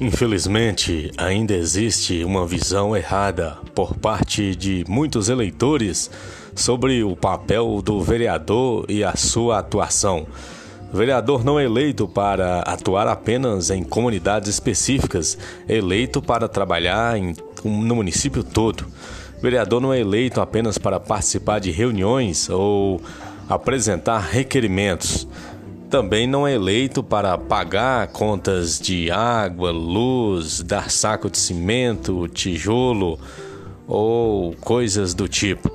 Infelizmente, ainda existe uma visão errada por parte de muitos eleitores sobre o papel do vereador e a sua atuação. Vereador não é eleito para atuar apenas em comunidades específicas, eleito para trabalhar em, no município todo. Vereador não é eleito apenas para participar de reuniões ou apresentar requerimentos também não é eleito para pagar contas de água, luz, dar saco de cimento, tijolo ou coisas do tipo.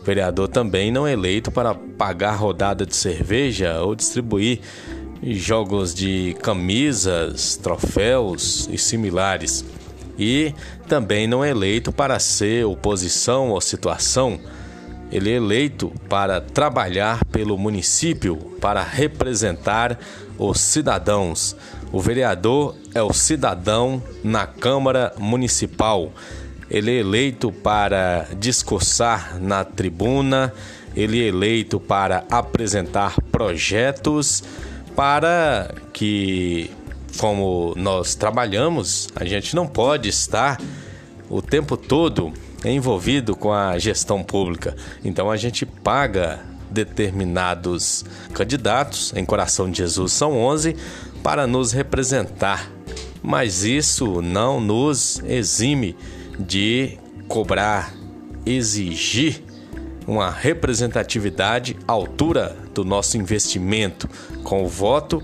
O vereador também não é eleito para pagar rodada de cerveja ou distribuir jogos de camisas, troféus e similares. E também não é eleito para ser oposição ou situação ele é eleito para trabalhar pelo município, para representar os cidadãos. O vereador é o cidadão na Câmara Municipal. Ele é eleito para discursar na tribuna, ele é eleito para apresentar projetos para que, como nós trabalhamos, a gente não pode estar o tempo todo envolvido com a gestão pública. Então a gente paga determinados candidatos, em Coração de Jesus são 11, para nos representar. Mas isso não nos exime de cobrar, exigir uma representatividade à altura do nosso investimento com o voto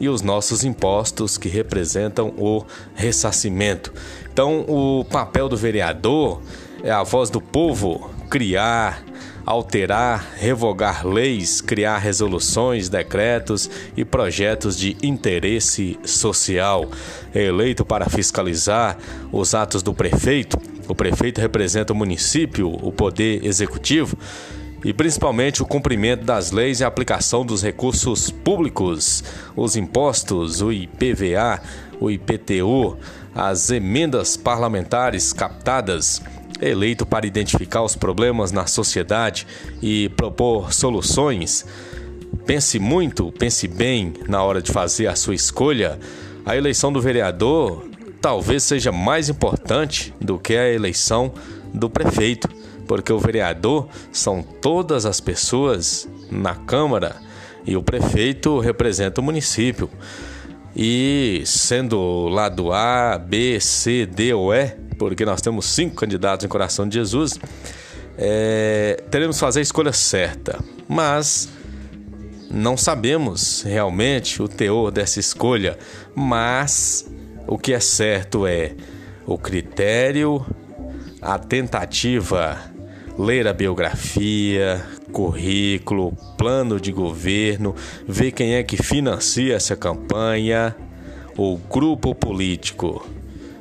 e os nossos impostos que representam o ressarcimento. Então, o papel do vereador é a voz do povo criar, alterar, revogar leis, criar resoluções, decretos e projetos de interesse social. É eleito para fiscalizar os atos do prefeito. O prefeito representa o município, o poder executivo e principalmente o cumprimento das leis e a aplicação dos recursos públicos, os impostos, o IPVA, o IPTU, as emendas parlamentares captadas eleito para identificar os problemas na sociedade e propor soluções. Pense muito, pense bem na hora de fazer a sua escolha. A eleição do vereador talvez seja mais importante do que a eleição do prefeito, porque o vereador são todas as pessoas na Câmara e o prefeito representa o município. E sendo lado A, B, C, D ou E, porque nós temos cinco candidatos em Coração de Jesus, é, teremos que fazer a escolha certa. Mas não sabemos realmente o teor dessa escolha, mas o que é certo é o critério, a tentativa, ler a biografia, currículo, plano de governo, ver quem é que financia essa campanha, o grupo político.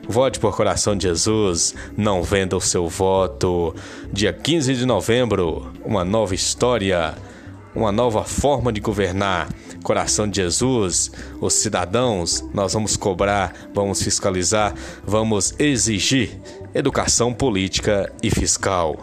Vote por Coração de Jesus, não venda o seu voto. Dia 15 de novembro, uma nova história, uma nova forma de governar. Coração de Jesus, os cidadãos, nós vamos cobrar, vamos fiscalizar, vamos exigir educação política e fiscal.